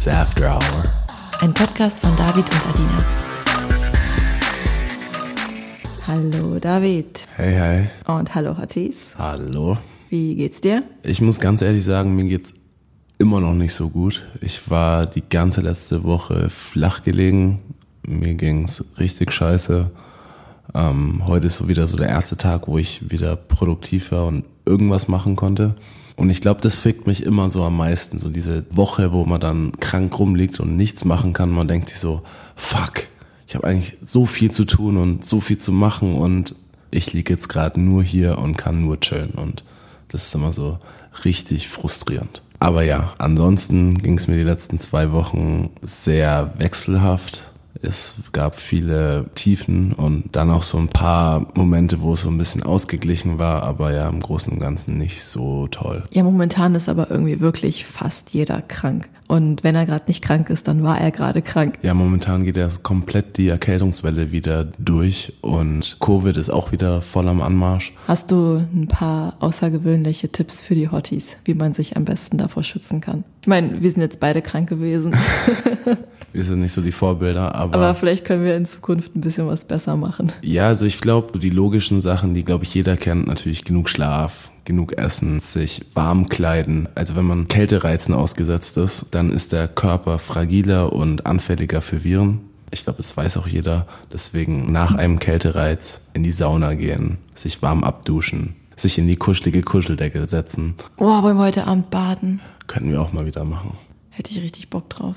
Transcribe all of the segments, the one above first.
It's After Hour. Ein Podcast von David und Adina. Hallo David. Hey, hey. Und hallo Hotties. Hallo. Wie geht's dir? Ich muss ganz ehrlich sagen, mir geht's immer noch nicht so gut. Ich war die ganze letzte Woche flach gelegen. Mir ging's richtig scheiße. Ähm, heute ist so wieder so der erste Tag, wo ich wieder produktiv war und irgendwas machen konnte. Und ich glaube, das fickt mich immer so am meisten. So diese Woche, wo man dann krank rumliegt und nichts machen kann. Man denkt sich so, fuck, ich habe eigentlich so viel zu tun und so viel zu machen und ich liege jetzt gerade nur hier und kann nur chillen. Und das ist immer so richtig frustrierend. Aber ja, ansonsten ging es mir die letzten zwei Wochen sehr wechselhaft. Es gab viele Tiefen und dann auch so ein paar Momente, wo es so ein bisschen ausgeglichen war, aber ja im Großen und Ganzen nicht so toll. Ja, momentan ist aber irgendwie wirklich fast jeder krank. Und wenn er gerade nicht krank ist, dann war er gerade krank. Ja, momentan geht ja komplett die Erkältungswelle wieder durch und Covid ist auch wieder voll am Anmarsch. Hast du ein paar außergewöhnliche Tipps für die Hotties, wie man sich am besten davor schützen kann? Ich meine, wir sind jetzt beide krank gewesen. wir sind nicht so die Vorbilder, aber. Aber vielleicht können wir in Zukunft ein bisschen was besser machen. Ja, also ich glaube, die logischen Sachen, die, glaube ich, jeder kennt, natürlich genug Schlaf, genug Essen, sich warm kleiden. Also wenn man Kältereizen ausgesetzt ist, dann ist der Körper fragiler und anfälliger für Viren. Ich glaube, das weiß auch jeder. Deswegen nach einem Kältereiz in die Sauna gehen, sich warm abduschen, sich in die kuschelige Kuscheldecke setzen. Oh, wollen wir heute Abend baden? Können wir auch mal wieder machen. Hätte ich richtig Bock drauf.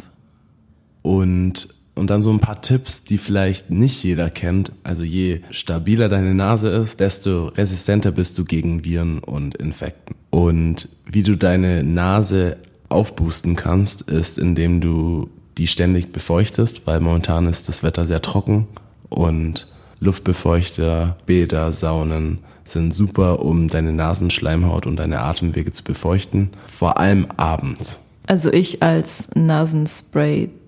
Und, und dann so ein paar Tipps, die vielleicht nicht jeder kennt. Also je stabiler deine Nase ist, desto resistenter bist du gegen Viren und Infekten. Und wie du deine Nase aufboosten kannst, ist, indem du die ständig befeuchtest, weil momentan ist das Wetter sehr trocken und Luftbefeuchter, Bäder, Saunen sind super, um deine Nasenschleimhaut und deine Atemwege zu befeuchten. Vor allem abends. Also ich als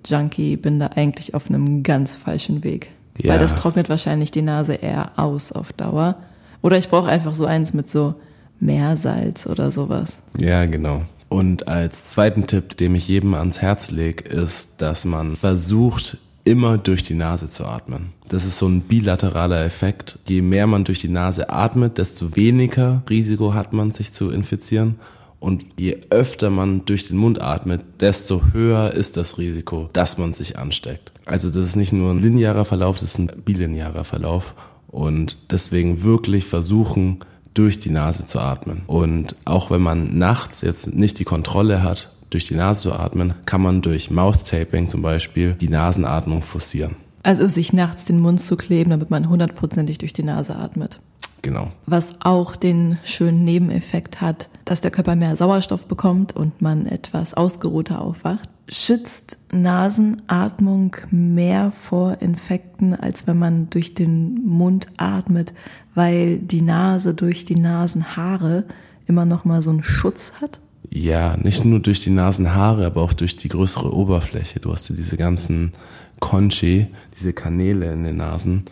Nasenspray-Junkie bin da eigentlich auf einem ganz falschen Weg. Ja. Weil das trocknet wahrscheinlich die Nase eher aus auf Dauer. Oder ich brauche einfach so eins mit so Meersalz oder sowas. Ja, genau. Und als zweiten Tipp, den ich jedem ans Herz lege, ist, dass man versucht, immer durch die Nase zu atmen. Das ist so ein bilateraler Effekt. Je mehr man durch die Nase atmet, desto weniger Risiko hat man, sich zu infizieren. Und je öfter man durch den Mund atmet, desto höher ist das Risiko, dass man sich ansteckt. Also das ist nicht nur ein linearer Verlauf, das ist ein bilinearer Verlauf. Und deswegen wirklich versuchen, durch die Nase zu atmen. Und auch wenn man nachts jetzt nicht die Kontrolle hat, durch die Nase zu atmen, kann man durch Mouth Taping zum Beispiel die Nasenatmung forcieren. Also sich nachts den Mund zu kleben, damit man hundertprozentig durch die Nase atmet. Genau. Was auch den schönen Nebeneffekt hat, dass der Körper mehr Sauerstoff bekommt und man etwas ausgeruhter aufwacht. Schützt Nasenatmung mehr vor Infekten, als wenn man durch den Mund atmet, weil die Nase durch die Nasenhaare immer noch mal so einen Schutz hat? Ja, nicht nur durch die Nasenhaare, aber auch durch die größere Oberfläche. Du hast ja diese ganzen Conchi, diese Kanäle in den Nasen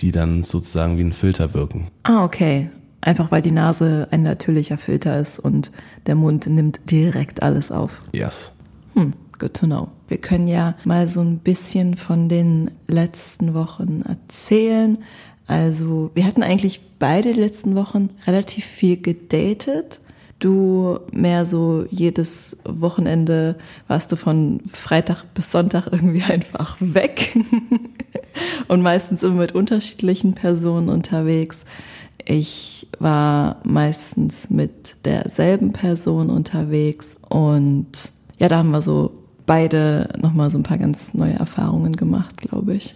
die dann sozusagen wie ein Filter wirken. Ah, okay. Einfach weil die Nase ein natürlicher Filter ist und der Mund nimmt direkt alles auf. Yes. Hm, good to know. Wir können ja mal so ein bisschen von den letzten Wochen erzählen. Also, wir hatten eigentlich beide letzten Wochen relativ viel gedatet. Du mehr so jedes Wochenende warst du von Freitag bis Sonntag irgendwie einfach weg. Und meistens immer mit unterschiedlichen Personen unterwegs. Ich war meistens mit derselben Person unterwegs und ja, da haben wir so beide nochmal so ein paar ganz neue Erfahrungen gemacht, glaube ich.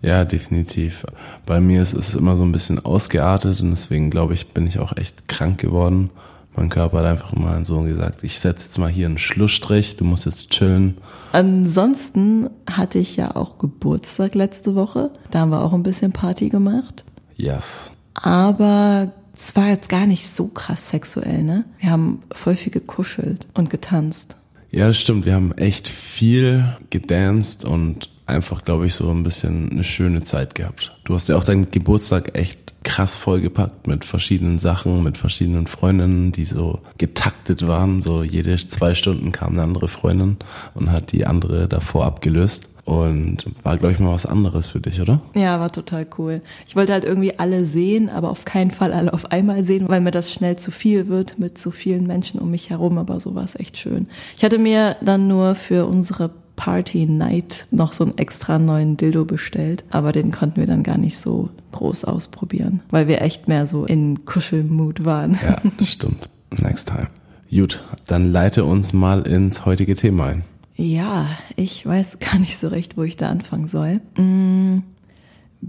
Ja, definitiv. Bei mir ist es immer so ein bisschen ausgeartet und deswegen glaube ich, bin ich auch echt krank geworden mein Körper hat einfach mal so gesagt, ich setze jetzt mal hier einen Schlussstrich, du musst jetzt chillen. Ansonsten hatte ich ja auch Geburtstag letzte Woche. Da haben wir auch ein bisschen Party gemacht. Yes. Aber es war jetzt gar nicht so krass sexuell, ne? Wir haben voll viel gekuschelt und getanzt. Ja, das stimmt. Wir haben echt viel gedanced und einfach, glaube ich, so ein bisschen eine schöne Zeit gehabt. Du hast ja auch deinen Geburtstag echt krass vollgepackt mit verschiedenen Sachen, mit verschiedenen Freundinnen, die so getaktet waren. So jede zwei Stunden kam eine andere Freundin und hat die andere davor abgelöst. Und war, glaube ich, mal was anderes für dich, oder? Ja, war total cool. Ich wollte halt irgendwie alle sehen, aber auf keinen Fall alle auf einmal sehen, weil mir das schnell zu viel wird mit so vielen Menschen um mich herum. Aber so war es echt schön. Ich hatte mir dann nur für unsere Party Night noch so einen extra neuen Dildo bestellt, aber den konnten wir dann gar nicht so groß ausprobieren, weil wir echt mehr so in Kuschelmut waren. Ja, das stimmt. Next time. Gut, dann leite uns mal ins heutige Thema ein. Ja, ich weiß gar nicht so recht, wo ich da anfangen soll.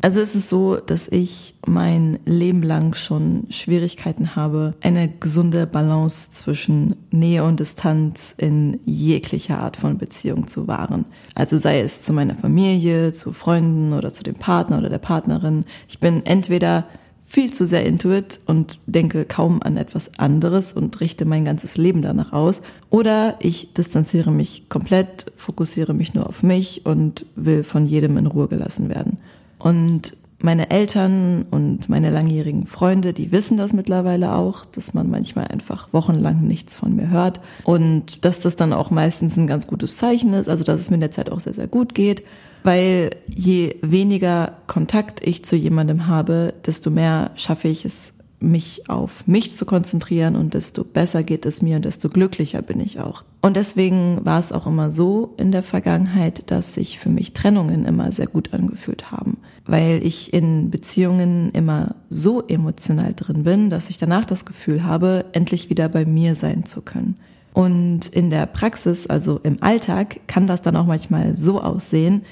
Also es ist so, dass ich mein Leben lang schon Schwierigkeiten habe, eine gesunde Balance zwischen Nähe und Distanz in jeglicher Art von Beziehung zu wahren. Also sei es zu meiner Familie, zu Freunden oder zu dem Partner oder der Partnerin. Ich bin entweder viel zu sehr intuit und denke kaum an etwas anderes und richte mein ganzes Leben danach aus. Oder ich distanziere mich komplett, fokussiere mich nur auf mich und will von jedem in Ruhe gelassen werden. Und meine Eltern und meine langjährigen Freunde, die wissen das mittlerweile auch, dass man manchmal einfach wochenlang nichts von mir hört. Und dass das dann auch meistens ein ganz gutes Zeichen ist, also dass es mir in der Zeit auch sehr, sehr gut geht. Weil je weniger Kontakt ich zu jemandem habe, desto mehr schaffe ich es, mich auf mich zu konzentrieren und desto besser geht es mir und desto glücklicher bin ich auch. Und deswegen war es auch immer so in der Vergangenheit, dass sich für mich Trennungen immer sehr gut angefühlt haben, weil ich in Beziehungen immer so emotional drin bin, dass ich danach das Gefühl habe, endlich wieder bei mir sein zu können. Und in der Praxis, also im Alltag, kann das dann auch manchmal so aussehen,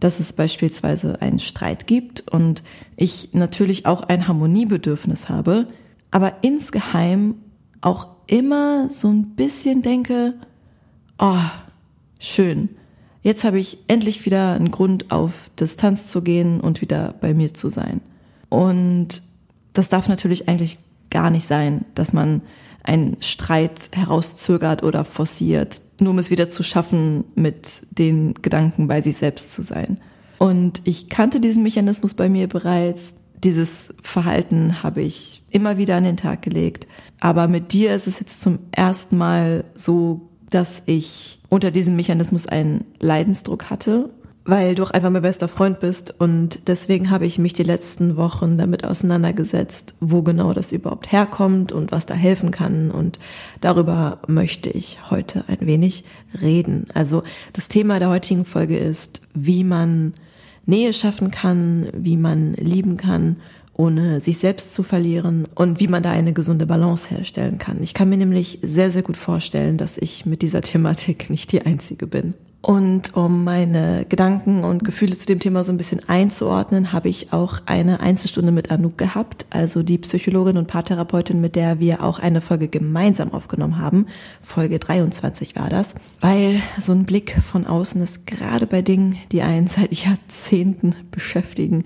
dass es beispielsweise einen Streit gibt und ich natürlich auch ein Harmoniebedürfnis habe, aber insgeheim auch immer so ein bisschen denke, oh, schön. Jetzt habe ich endlich wieder einen Grund, auf Distanz zu gehen und wieder bei mir zu sein. Und das darf natürlich eigentlich gar nicht sein, dass man einen Streit herauszögert oder forciert nur um es wieder zu schaffen, mit den Gedanken bei sich selbst zu sein. Und ich kannte diesen Mechanismus bei mir bereits. Dieses Verhalten habe ich immer wieder an den Tag gelegt. Aber mit dir ist es jetzt zum ersten Mal so, dass ich unter diesem Mechanismus einen Leidensdruck hatte weil du auch einfach mein bester Freund bist und deswegen habe ich mich die letzten Wochen damit auseinandergesetzt, wo genau das überhaupt herkommt und was da helfen kann und darüber möchte ich heute ein wenig reden. Also das Thema der heutigen Folge ist, wie man Nähe schaffen kann, wie man lieben kann, ohne sich selbst zu verlieren und wie man da eine gesunde Balance herstellen kann. Ich kann mir nämlich sehr, sehr gut vorstellen, dass ich mit dieser Thematik nicht die Einzige bin. Und um meine Gedanken und Gefühle zu dem Thema so ein bisschen einzuordnen, habe ich auch eine Einzelstunde mit Anouk gehabt, also die Psychologin und Paartherapeutin, mit der wir auch eine Folge gemeinsam aufgenommen haben. Folge 23 war das, weil so ein Blick von außen ist gerade bei Dingen, die einen seit Jahrzehnten beschäftigen,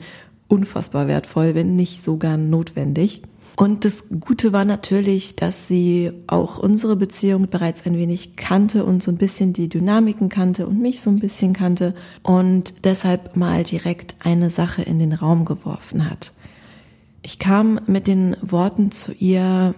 unfassbar wertvoll, wenn nicht sogar notwendig. Und das Gute war natürlich, dass sie auch unsere Beziehung bereits ein wenig kannte und so ein bisschen die Dynamiken kannte und mich so ein bisschen kannte und deshalb mal direkt eine Sache in den Raum geworfen hat. Ich kam mit den Worten zu ihr,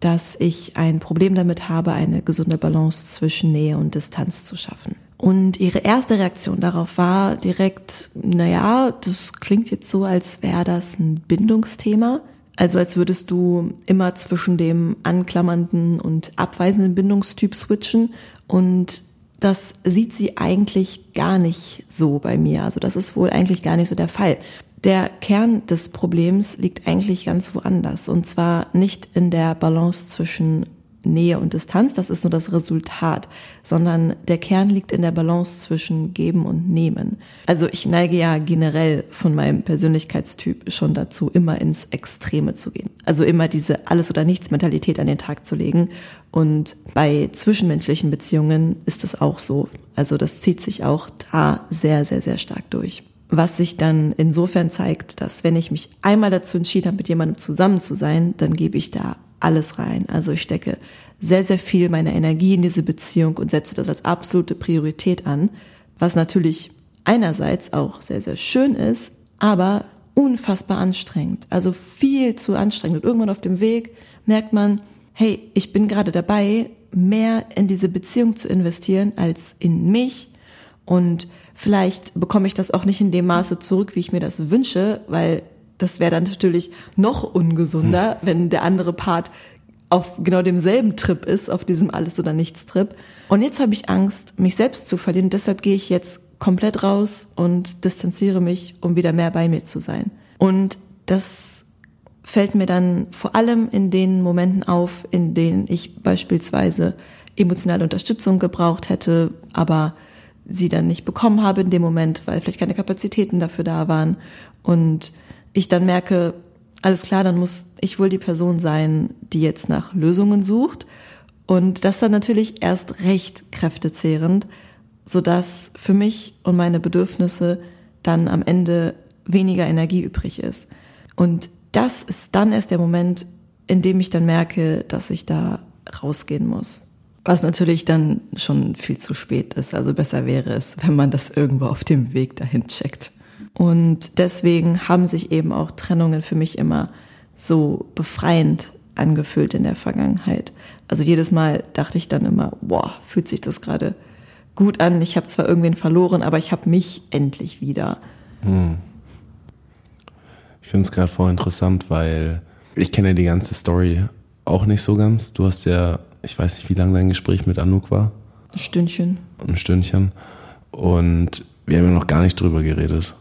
dass ich ein Problem damit habe, eine gesunde Balance zwischen Nähe und Distanz zu schaffen. Und ihre erste Reaktion darauf war direkt, naja, das klingt jetzt so, als wäre das ein Bindungsthema. Also als würdest du immer zwischen dem anklammernden und abweisenden Bindungstyp switchen und das sieht sie eigentlich gar nicht so bei mir. Also das ist wohl eigentlich gar nicht so der Fall. Der Kern des Problems liegt eigentlich ganz woanders und zwar nicht in der Balance zwischen Nähe und Distanz, das ist nur das Resultat, sondern der Kern liegt in der Balance zwischen Geben und Nehmen. Also ich neige ja generell von meinem Persönlichkeitstyp schon dazu, immer ins Extreme zu gehen. Also immer diese Alles- oder Nichts-Mentalität an den Tag zu legen. Und bei zwischenmenschlichen Beziehungen ist das auch so. Also das zieht sich auch da sehr, sehr, sehr stark durch. Was sich dann insofern zeigt, dass wenn ich mich einmal dazu entschieden habe, mit jemandem zusammen zu sein, dann gebe ich da alles rein. Also ich stecke sehr, sehr viel meiner Energie in diese Beziehung und setze das als absolute Priorität an, was natürlich einerseits auch sehr, sehr schön ist, aber unfassbar anstrengend, also viel zu anstrengend. Und irgendwann auf dem Weg merkt man, hey, ich bin gerade dabei, mehr in diese Beziehung zu investieren als in mich und vielleicht bekomme ich das auch nicht in dem Maße zurück, wie ich mir das wünsche, weil das wäre dann natürlich noch ungesunder, hm. wenn der andere Part auf genau demselben Trip ist, auf diesem Alles- oder Nichts-Trip. Und jetzt habe ich Angst, mich selbst zu verlieren. Deshalb gehe ich jetzt komplett raus und distanziere mich, um wieder mehr bei mir zu sein. Und das fällt mir dann vor allem in den Momenten auf, in denen ich beispielsweise emotionale Unterstützung gebraucht hätte, aber sie dann nicht bekommen habe in dem Moment, weil vielleicht keine Kapazitäten dafür da waren. Und ich dann merke, alles klar, dann muss ich wohl die Person sein, die jetzt nach Lösungen sucht. Und das dann natürlich erst recht kräftezehrend, sodass für mich und meine Bedürfnisse dann am Ende weniger Energie übrig ist. Und das ist dann erst der Moment, in dem ich dann merke, dass ich da rausgehen muss. Was natürlich dann schon viel zu spät ist. Also besser wäre es, wenn man das irgendwo auf dem Weg dahin checkt. Und deswegen haben sich eben auch Trennungen für mich immer so befreiend angefühlt in der Vergangenheit. Also jedes Mal dachte ich dann immer, boah, fühlt sich das gerade gut an. Ich habe zwar irgendwen verloren, aber ich habe mich endlich wieder. Hm. Ich finde es gerade voll interessant, weil ich kenne die ganze Story auch nicht so ganz. Du hast ja, ich weiß nicht, wie lange dein Gespräch mit Anouk war. Ein Stündchen. Ein Stündchen. Und wir haben ja noch gar nicht drüber geredet.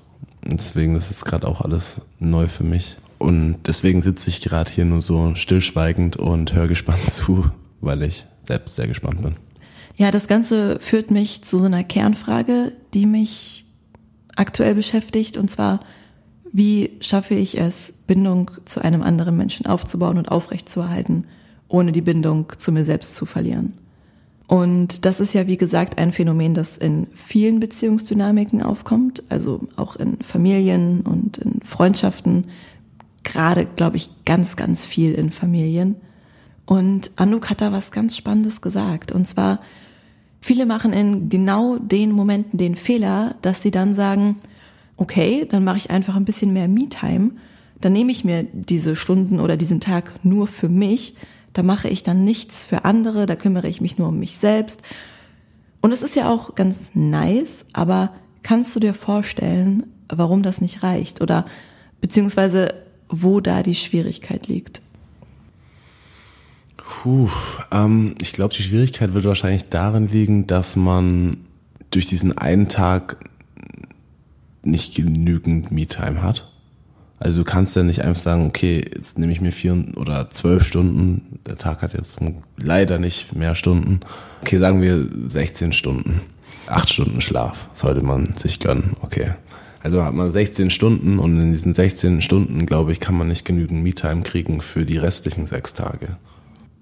Deswegen ist es gerade auch alles neu für mich. Und deswegen sitze ich gerade hier nur so stillschweigend und höre gespannt zu, weil ich selbst sehr gespannt bin. Ja, das Ganze führt mich zu so einer Kernfrage, die mich aktuell beschäftigt. Und zwar, wie schaffe ich es, Bindung zu einem anderen Menschen aufzubauen und aufrechtzuerhalten, ohne die Bindung zu mir selbst zu verlieren? Und das ist ja, wie gesagt, ein Phänomen, das in vielen Beziehungsdynamiken aufkommt, also auch in Familien und in Freundschaften, gerade, glaube ich, ganz, ganz viel in Familien. Und Anouk hat da was ganz Spannendes gesagt. Und zwar, viele machen in genau den Momenten den Fehler, dass sie dann sagen, okay, dann mache ich einfach ein bisschen mehr Me-Time, dann nehme ich mir diese Stunden oder diesen Tag nur für mich da mache ich dann nichts für andere, da kümmere ich mich nur um mich selbst. Und es ist ja auch ganz nice, aber kannst du dir vorstellen, warum das nicht reicht oder beziehungsweise wo da die Schwierigkeit liegt? Puh, ähm, ich glaube, die Schwierigkeit wird wahrscheinlich darin liegen, dass man durch diesen einen Tag nicht genügend Me-Time hat. Also du kannst ja nicht einfach sagen, okay, jetzt nehme ich mir vier oder zwölf Stunden. Der Tag hat jetzt leider nicht mehr Stunden. Okay, sagen wir 16 Stunden. Acht Stunden Schlaf sollte man sich gönnen. Okay. Also hat man 16 Stunden und in diesen 16 Stunden, glaube ich, kann man nicht genügend Me-Time kriegen für die restlichen sechs Tage.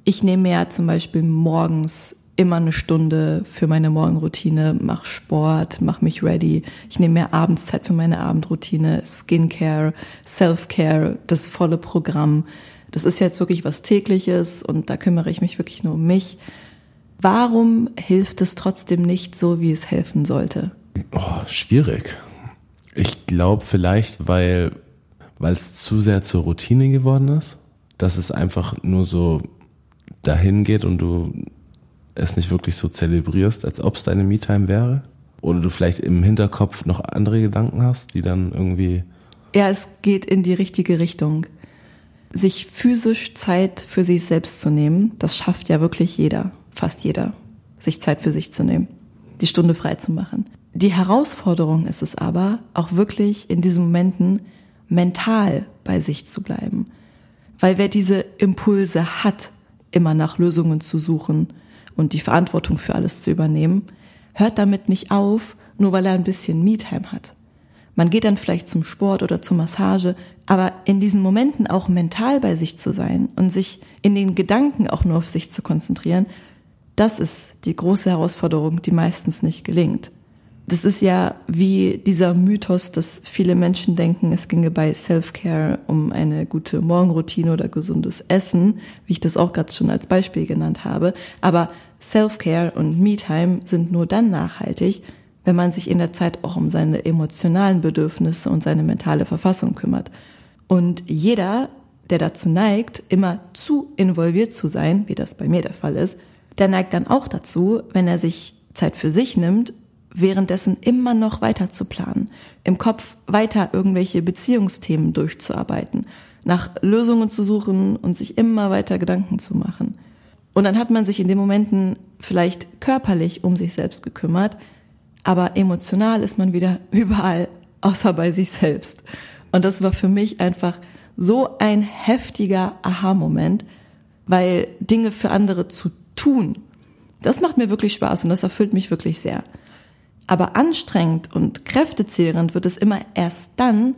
Ich nehme ja zum Beispiel morgens immer eine Stunde für meine Morgenroutine, mach Sport, mach mich ready. Ich nehme mehr Abendszeit für meine Abendroutine, Skincare, Self-Care, das volle Programm. Das ist jetzt wirklich was tägliches und da kümmere ich mich wirklich nur um mich. Warum hilft es trotzdem nicht so, wie es helfen sollte? Oh, schwierig. Ich glaube vielleicht, weil weil es zu sehr zur Routine geworden ist, dass es einfach nur so dahin geht und du es nicht wirklich so zelebrierst, als ob es deine Me-Time wäre? Oder du vielleicht im Hinterkopf noch andere Gedanken hast, die dann irgendwie. Ja, es geht in die richtige Richtung. Sich physisch Zeit für sich selbst zu nehmen, das schafft ja wirklich jeder, fast jeder, sich Zeit für sich zu nehmen, die Stunde frei zu machen. Die Herausforderung ist es aber, auch wirklich in diesen Momenten mental bei sich zu bleiben. Weil wer diese Impulse hat, immer nach Lösungen zu suchen, und die Verantwortung für alles zu übernehmen, hört damit nicht auf, nur weil er ein bisschen Me-Time hat. Man geht dann vielleicht zum Sport oder zur Massage, aber in diesen Momenten auch mental bei sich zu sein und sich in den Gedanken auch nur auf sich zu konzentrieren, das ist die große Herausforderung, die meistens nicht gelingt das ist ja wie dieser Mythos, dass viele Menschen denken, es ginge bei Self-Care um eine gute Morgenroutine oder gesundes Essen, wie ich das auch gerade schon als Beispiel genannt habe. Aber Self-Care und Me-Time sind nur dann nachhaltig, wenn man sich in der Zeit auch um seine emotionalen Bedürfnisse und seine mentale Verfassung kümmert. Und jeder, der dazu neigt, immer zu involviert zu sein, wie das bei mir der Fall ist, der neigt dann auch dazu, wenn er sich Zeit für sich nimmt, währenddessen immer noch weiter zu planen, im Kopf weiter irgendwelche Beziehungsthemen durchzuarbeiten, nach Lösungen zu suchen und sich immer weiter Gedanken zu machen. Und dann hat man sich in den Momenten vielleicht körperlich um sich selbst gekümmert, aber emotional ist man wieder überall, außer bei sich selbst. Und das war für mich einfach so ein heftiger Aha-Moment, weil Dinge für andere zu tun, das macht mir wirklich Spaß und das erfüllt mich wirklich sehr. Aber anstrengend und kräftezehrend wird es immer erst dann,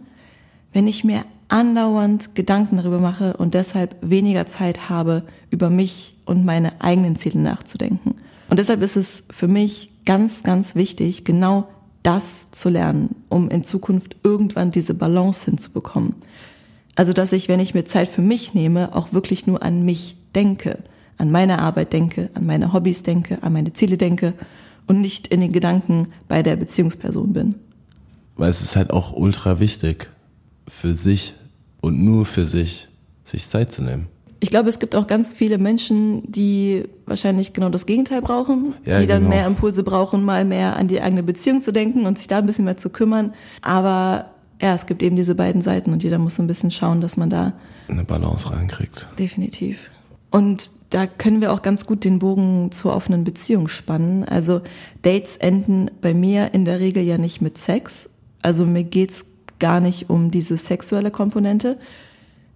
wenn ich mir andauernd Gedanken darüber mache und deshalb weniger Zeit habe, über mich und meine eigenen Ziele nachzudenken. Und deshalb ist es für mich ganz, ganz wichtig, genau das zu lernen, um in Zukunft irgendwann diese Balance hinzubekommen. Also, dass ich, wenn ich mir Zeit für mich nehme, auch wirklich nur an mich denke, an meine Arbeit denke, an meine Hobbys denke, an meine Ziele denke und nicht in den Gedanken bei der Beziehungsperson bin. Weil es ist halt auch ultra wichtig, für sich und nur für sich sich Zeit zu nehmen. Ich glaube, es gibt auch ganz viele Menschen, die wahrscheinlich genau das Gegenteil brauchen, ja, die dann genau. mehr Impulse brauchen, mal mehr an die eigene Beziehung zu denken und sich da ein bisschen mehr zu kümmern. Aber ja, es gibt eben diese beiden Seiten und jeder muss so ein bisschen schauen, dass man da eine Balance reinkriegt. Definitiv. Und da können wir auch ganz gut den Bogen zur offenen Beziehung spannen. Also Dates enden bei mir in der Regel ja nicht mit Sex. Also mir geht's gar nicht um diese sexuelle Komponente.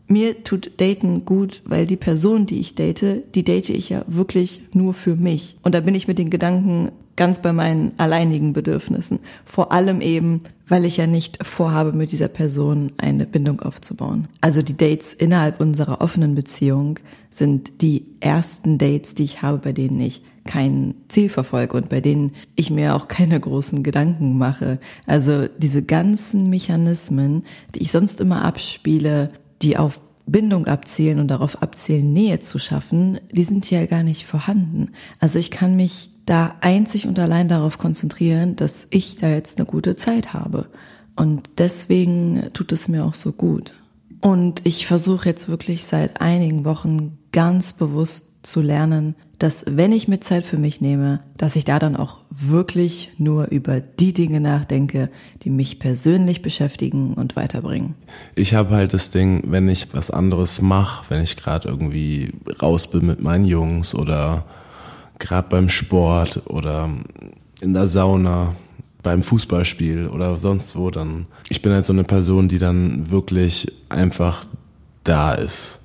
Mir tut Daten gut, weil die Person, die ich date, die date ich ja wirklich nur für mich. Und da bin ich mit den Gedanken ganz bei meinen alleinigen Bedürfnissen. Vor allem eben, weil ich ja nicht vorhabe, mit dieser Person eine Bindung aufzubauen. Also die Dates innerhalb unserer offenen Beziehung sind die ersten Dates, die ich habe, bei denen ich kein Ziel verfolge und bei denen ich mir auch keine großen Gedanken mache. Also diese ganzen Mechanismen, die ich sonst immer abspiele, die auf Bindung abzielen und darauf abzielen, Nähe zu schaffen, die sind hier gar nicht vorhanden. Also ich kann mich da einzig und allein darauf konzentrieren, dass ich da jetzt eine gute Zeit habe. Und deswegen tut es mir auch so gut. Und ich versuche jetzt wirklich seit einigen Wochen ganz bewusst zu lernen, dass wenn ich mir Zeit für mich nehme, dass ich da dann auch wirklich nur über die Dinge nachdenke, die mich persönlich beschäftigen und weiterbringen. Ich habe halt das Ding, wenn ich was anderes mache, wenn ich gerade irgendwie raus bin mit meinen Jungs oder gerade beim Sport oder in der Sauna, beim Fußballspiel oder sonst wo, dann ich bin halt so eine Person, die dann wirklich einfach da ist.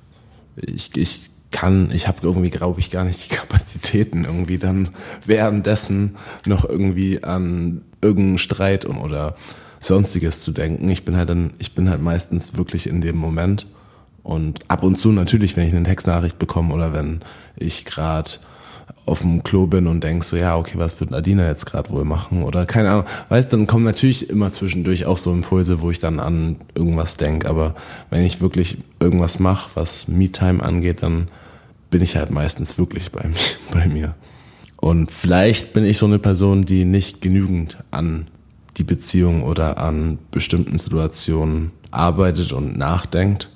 Ich, ich kann, ich habe irgendwie, glaube ich, gar nicht die Kapazitäten, irgendwie dann währenddessen noch irgendwie an irgendeinen Streit oder sonstiges zu denken. Ich bin halt dann, ich bin halt meistens wirklich in dem Moment. Und ab und zu natürlich, wenn ich eine Textnachricht bekomme oder wenn ich gerade auf dem Klo bin und denkst so, ja, okay, was wird Nadina jetzt gerade wohl machen? Oder keine Ahnung. Weißt, dann kommen natürlich immer zwischendurch auch so Impulse, wo ich dann an irgendwas denk. Aber wenn ich wirklich irgendwas mache, was Me-Time angeht, dann bin ich halt meistens wirklich bei, bei mir. Und vielleicht bin ich so eine Person, die nicht genügend an die Beziehung oder an bestimmten Situationen arbeitet und nachdenkt.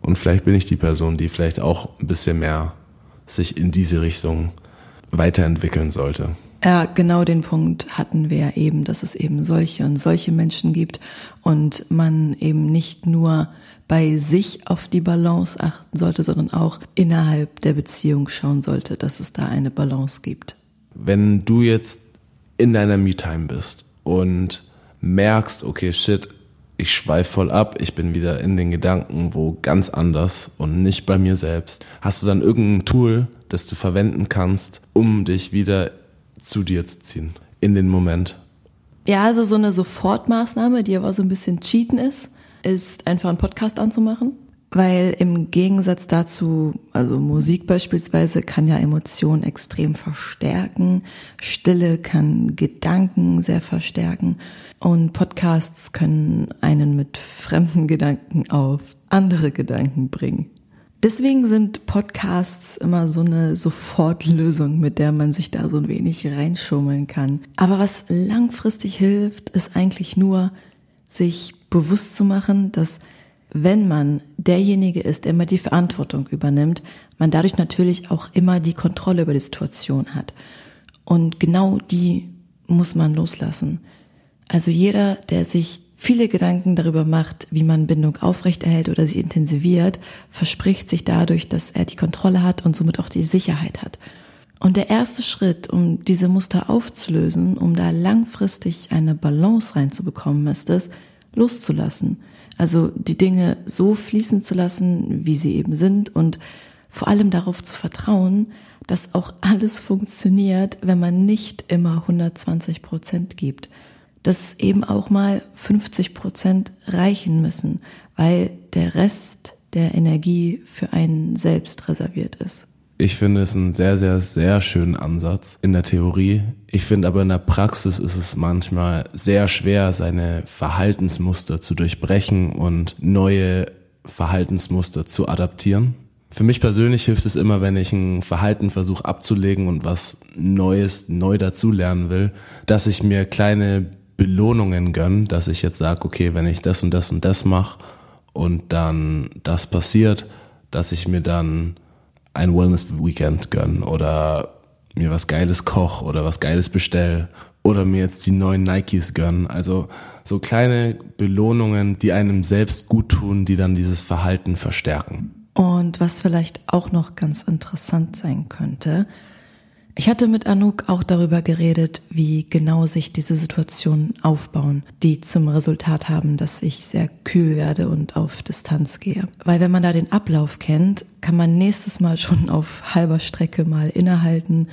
Und vielleicht bin ich die Person, die vielleicht auch ein bisschen mehr sich in diese Richtung weiterentwickeln sollte. Ja, genau den Punkt hatten wir ja eben, dass es eben solche und solche Menschen gibt und man eben nicht nur bei sich auf die Balance achten sollte, sondern auch innerhalb der Beziehung schauen sollte, dass es da eine Balance gibt. Wenn du jetzt in deiner Me-Time bist und merkst, okay, shit, ich schweife voll ab, ich bin wieder in den Gedanken wo ganz anders und nicht bei mir selbst. Hast du dann irgendein Tool, das du verwenden kannst, um dich wieder zu dir zu ziehen, in den Moment? Ja, also so eine Sofortmaßnahme, die aber so ein bisschen cheaten ist, ist einfach einen Podcast anzumachen. Weil im Gegensatz dazu, also Musik beispielsweise kann ja Emotionen extrem verstärken, Stille kann Gedanken sehr verstärken und Podcasts können einen mit fremden Gedanken auf andere Gedanken bringen. Deswegen sind Podcasts immer so eine Sofortlösung, mit der man sich da so ein wenig reinschummeln kann. Aber was langfristig hilft, ist eigentlich nur, sich bewusst zu machen, dass wenn man derjenige ist, der immer die Verantwortung übernimmt, man dadurch natürlich auch immer die Kontrolle über die Situation hat. Und genau die muss man loslassen. Also jeder, der sich viele Gedanken darüber macht, wie man Bindung aufrechterhält oder sie intensiviert, verspricht sich dadurch, dass er die Kontrolle hat und somit auch die Sicherheit hat. Und der erste Schritt, um diese Muster aufzulösen, um da langfristig eine Balance reinzubekommen, ist es, loszulassen. Also die Dinge so fließen zu lassen, wie sie eben sind und vor allem darauf zu vertrauen, dass auch alles funktioniert, wenn man nicht immer 120 Prozent gibt dass eben auch mal 50 Prozent reichen müssen, weil der Rest der Energie für einen selbst reserviert ist. Ich finde es einen sehr, sehr, sehr schönen Ansatz in der Theorie. Ich finde aber in der Praxis ist es manchmal sehr schwer, seine Verhaltensmuster zu durchbrechen und neue Verhaltensmuster zu adaptieren. Für mich persönlich hilft es immer, wenn ich ein Verhalten versuche abzulegen und was Neues neu dazulernen will, dass ich mir kleine Belohnungen gönnen, dass ich jetzt sage, okay, wenn ich das und das und das mache und dann das passiert, dass ich mir dann ein Wellness-Weekend gönn oder mir was Geiles koch oder was Geiles bestell oder mir jetzt die neuen Nikes gönnen. Also so kleine Belohnungen, die einem selbst gut tun, die dann dieses Verhalten verstärken. Und was vielleicht auch noch ganz interessant sein könnte, ich hatte mit Anouk auch darüber geredet, wie genau sich diese Situationen aufbauen, die zum Resultat haben, dass ich sehr kühl werde und auf Distanz gehe. Weil wenn man da den Ablauf kennt, kann man nächstes Mal schon auf halber Strecke mal innehalten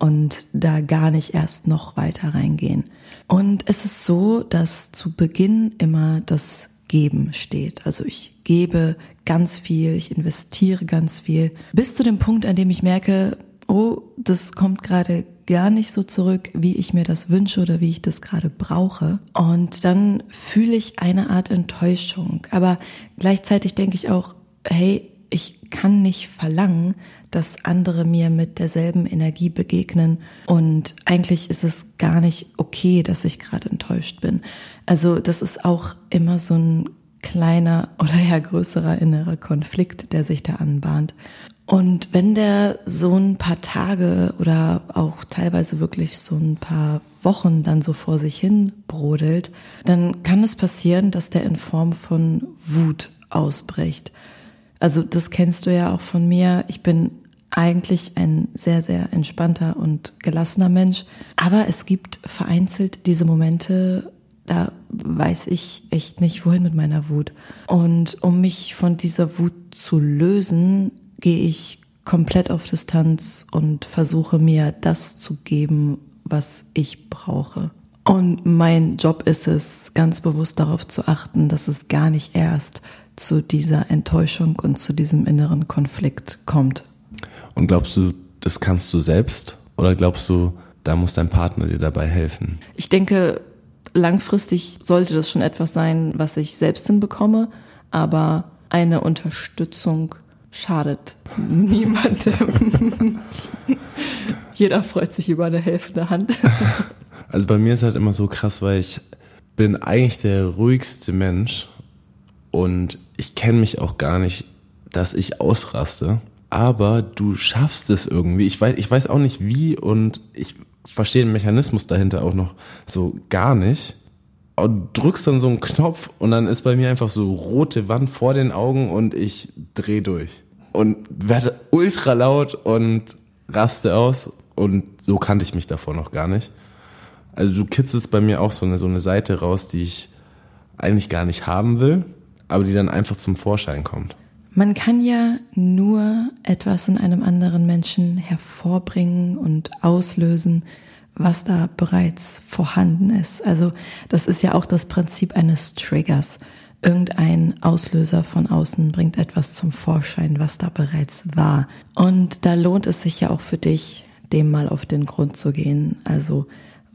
und da gar nicht erst noch weiter reingehen. Und es ist so, dass zu Beginn immer das Geben steht. Also ich gebe ganz viel, ich investiere ganz viel, bis zu dem Punkt, an dem ich merke, oh, das kommt gerade gar nicht so zurück, wie ich mir das wünsche oder wie ich das gerade brauche. Und dann fühle ich eine Art Enttäuschung. Aber gleichzeitig denke ich auch, hey, ich kann nicht verlangen, dass andere mir mit derselben Energie begegnen. Und eigentlich ist es gar nicht okay, dass ich gerade enttäuscht bin. Also das ist auch immer so ein kleiner oder ja größerer innerer Konflikt, der sich da anbahnt. Und wenn der so ein paar Tage oder auch teilweise wirklich so ein paar Wochen dann so vor sich hin brodelt, dann kann es passieren, dass der in Form von Wut ausbricht. Also das kennst du ja auch von mir. Ich bin eigentlich ein sehr, sehr entspannter und gelassener Mensch. Aber es gibt vereinzelt diese Momente, da weiß ich echt nicht, wohin mit meiner Wut. Und um mich von dieser Wut zu lösen, gehe ich komplett auf Distanz und versuche mir das zu geben, was ich brauche. Und mein Job ist es, ganz bewusst darauf zu achten, dass es gar nicht erst zu dieser Enttäuschung und zu diesem inneren Konflikt kommt. Und glaubst du, das kannst du selbst oder glaubst du, da muss dein Partner dir dabei helfen? Ich denke, langfristig sollte das schon etwas sein, was ich selbst hinbekomme, aber eine Unterstützung schadet niemandem. Jeder freut sich über eine helfende Hand. Also bei mir ist halt immer so krass, weil ich bin eigentlich der ruhigste Mensch und ich kenne mich auch gar nicht, dass ich ausraste. Aber du schaffst es irgendwie. Ich weiß, ich weiß auch nicht wie und ich verstehe den Mechanismus dahinter auch noch so gar nicht. Und drückst dann so einen Knopf und dann ist bei mir einfach so rote Wand vor den Augen und ich dreh durch und werde ultra laut und raste aus und so kannte ich mich davor noch gar nicht. Also du kitzelst bei mir auch so eine, so eine Seite raus, die ich eigentlich gar nicht haben will, aber die dann einfach zum Vorschein kommt. Man kann ja nur etwas in einem anderen Menschen hervorbringen und auslösen, was da bereits vorhanden ist. Also das ist ja auch das Prinzip eines Triggers irgendein Auslöser von außen bringt etwas zum Vorschein, was da bereits war. Und da lohnt es sich ja auch für dich, dem mal auf den Grund zu gehen. Also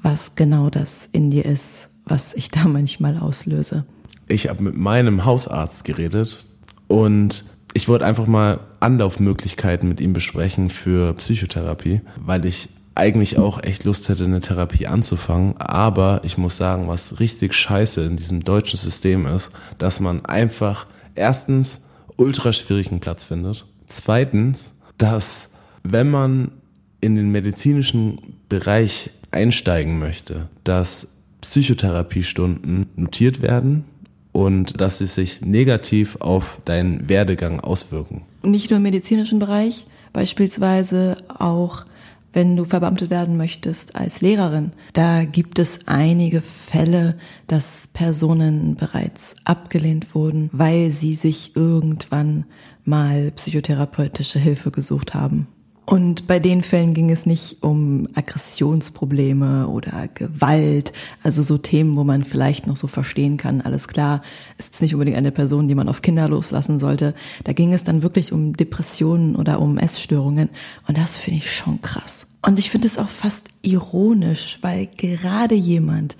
was genau das in dir ist, was ich da manchmal auslöse. Ich habe mit meinem Hausarzt geredet und ich wollte einfach mal Anlaufmöglichkeiten mit ihm besprechen für Psychotherapie, weil ich eigentlich auch echt Lust hätte, eine Therapie anzufangen. Aber ich muss sagen, was richtig scheiße in diesem deutschen System ist, dass man einfach erstens ultra schwierigen Platz findet. Zweitens, dass wenn man in den medizinischen Bereich einsteigen möchte, dass Psychotherapiestunden notiert werden und dass sie sich negativ auf deinen Werdegang auswirken. Nicht nur im medizinischen Bereich, beispielsweise auch wenn du verbeamtet werden möchtest als Lehrerin. Da gibt es einige Fälle, dass Personen bereits abgelehnt wurden, weil sie sich irgendwann mal psychotherapeutische Hilfe gesucht haben. Und bei den Fällen ging es nicht um Aggressionsprobleme oder Gewalt, also so Themen, wo man vielleicht noch so verstehen kann, alles klar, ist nicht unbedingt eine Person, die man auf Kinder loslassen sollte. Da ging es dann wirklich um Depressionen oder um Essstörungen und das finde ich schon krass. Und ich finde es auch fast ironisch, weil gerade jemand,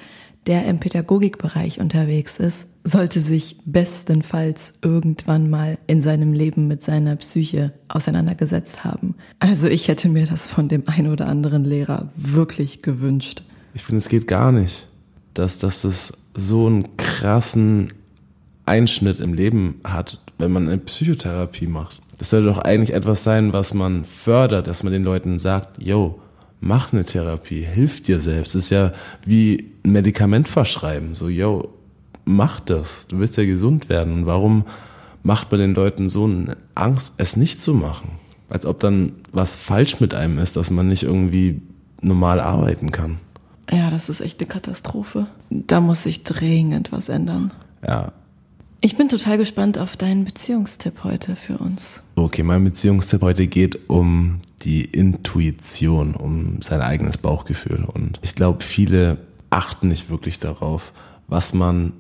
der im Pädagogikbereich unterwegs ist, sollte sich bestenfalls irgendwann mal in seinem Leben mit seiner Psyche auseinandergesetzt haben. Also ich hätte mir das von dem einen oder anderen Lehrer wirklich gewünscht. Ich finde, es geht gar nicht, dass, dass das so einen krassen Einschnitt im Leben hat, wenn man eine Psychotherapie macht. Das sollte doch eigentlich etwas sein, was man fördert, dass man den Leuten sagt, yo, mach eine Therapie, hilf dir selbst. Das ist ja wie ein Medikament verschreiben. So, yo, mach das. Du willst ja gesund werden. Und warum macht man den Leuten so eine Angst, es nicht zu machen? Als ob dann was falsch mit einem ist, dass man nicht irgendwie normal arbeiten kann. Ja, das ist echt eine Katastrophe. Da muss sich dringend was ändern. Ja. Ich bin total gespannt auf deinen Beziehungstipp heute für uns. Okay, mein Beziehungstipp heute geht um die Intuition, um sein eigenes Bauchgefühl. Und ich glaube, viele achten nicht wirklich darauf, was man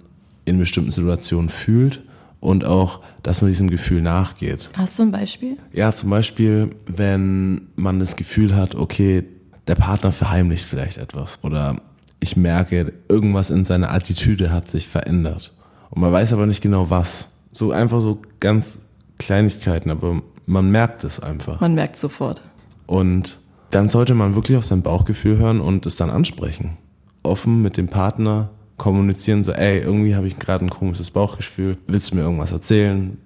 in bestimmten Situationen fühlt und auch, dass man diesem Gefühl nachgeht. Hast du ein Beispiel? Ja, zum Beispiel, wenn man das Gefühl hat, okay, der Partner verheimlicht vielleicht etwas oder ich merke, irgendwas in seiner Attitüde hat sich verändert und man weiß aber nicht genau was. So einfach so ganz Kleinigkeiten, aber man merkt es einfach. Man merkt sofort. Und dann sollte man wirklich auf sein Bauchgefühl hören und es dann ansprechen. Offen mit dem Partner kommunizieren, so, ey, irgendwie habe ich gerade ein komisches Bauchgefühl. Willst du mir irgendwas erzählen?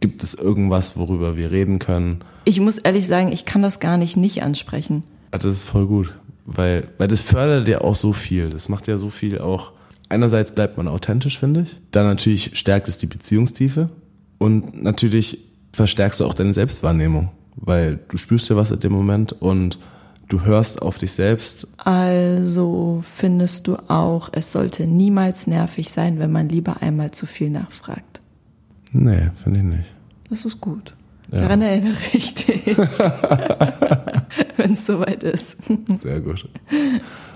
Gibt es irgendwas, worüber wir reden können? Ich muss ehrlich sagen, ich kann das gar nicht nicht ansprechen. Das ist voll gut, weil, weil das fördert ja auch so viel. Das macht ja so viel auch. Einerseits bleibt man authentisch, finde ich. Dann natürlich stärkt es die Beziehungstiefe. Und natürlich verstärkst du auch deine Selbstwahrnehmung, weil du spürst ja was in dem Moment und du hörst auf dich selbst. Also findest du auch, es sollte niemals nervig sein, wenn man lieber einmal zu viel nachfragt. Nee, finde ich nicht. Das ist gut. Ja. Daran erinnere ich dich, wenn es soweit ist. Sehr gut.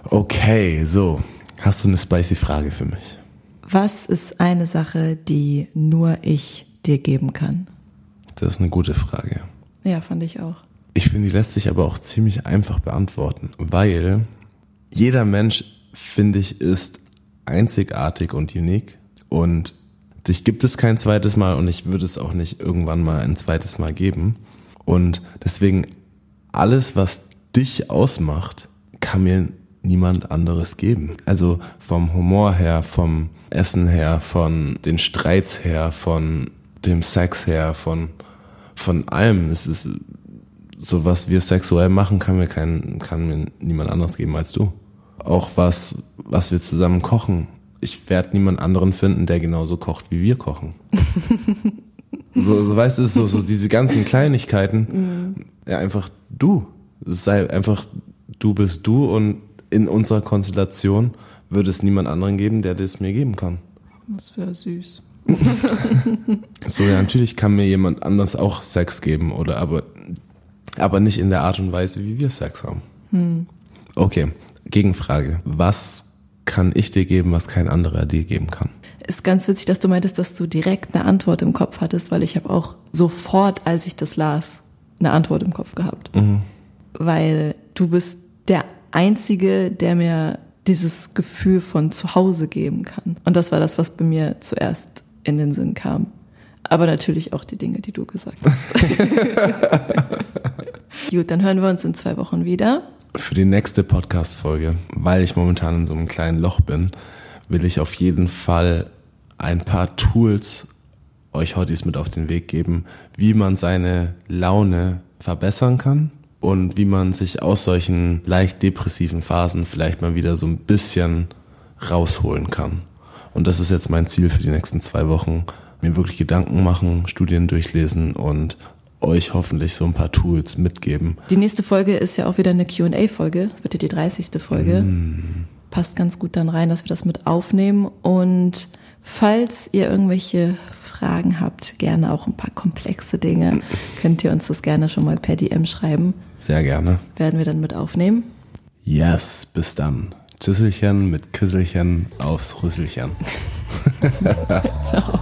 Okay, so. Hast du eine spicy Frage für mich? Was ist eine Sache, die nur ich dir geben kann? Das ist eine gute Frage. Ja, fand ich auch. Ich finde, die lässt sich aber auch ziemlich einfach beantworten, weil jeder Mensch, finde ich, ist einzigartig und unique und dich gibt es kein zweites Mal und ich würde es auch nicht irgendwann mal ein zweites Mal geben. Und deswegen alles, was dich ausmacht, kann mir niemand anderes geben. Also vom Humor her, vom Essen her, von den Streits her, von dem Sex her, von, von allem. Es ist so was wir sexuell machen, kann mir kein, kann mir niemand anderes geben als du. Auch was, was wir zusammen kochen. Ich werde niemand anderen finden, der genauso kocht, wie wir kochen. so, so weißt du, so, so diese ganzen Kleinigkeiten. Mhm. Ja, einfach du. Es sei einfach, du bist du und in unserer Konstellation würde es niemand anderen geben, der das mir geben kann. Das wäre süß. so, ja, natürlich kann mir jemand anders auch Sex geben, oder aber aber nicht in der Art und Weise, wie wir Sex haben. Hm. Okay, Gegenfrage. Was kann ich dir geben, was kein anderer dir geben kann? Ist ganz witzig, dass du meintest, dass du direkt eine Antwort im Kopf hattest, weil ich habe auch sofort, als ich das las, eine Antwort im Kopf gehabt. Mhm. Weil du bist der Einzige, der mir dieses Gefühl von zu Hause geben kann. Und das war das, was bei mir zuerst in den Sinn kam. aber natürlich auch die Dinge, die du gesagt hast. Gut, dann hören wir uns in zwei Wochen wieder. Für die nächste Podcast-Folge, weil ich momentan in so einem kleinen Loch bin, will ich auf jeden Fall ein paar Tools euch heute mit auf den Weg geben, wie man seine Laune verbessern kann und wie man sich aus solchen leicht depressiven Phasen vielleicht mal wieder so ein bisschen rausholen kann. Und das ist jetzt mein Ziel für die nächsten zwei Wochen. Mir wirklich Gedanken machen, Studien durchlesen und euch hoffentlich so ein paar Tools mitgeben. Die nächste Folge ist ja auch wieder eine QA-Folge. Das wird ja die 30. Folge. Mm. Passt ganz gut dann rein, dass wir das mit aufnehmen. Und falls ihr irgendwelche Fragen habt, gerne auch ein paar komplexe Dinge, könnt ihr uns das gerne schon mal per DM schreiben. Sehr gerne. Werden wir dann mit aufnehmen. Yes, bis dann. Tschüsselchen mit Küsselchen aufs Rüsselchen. Ciao.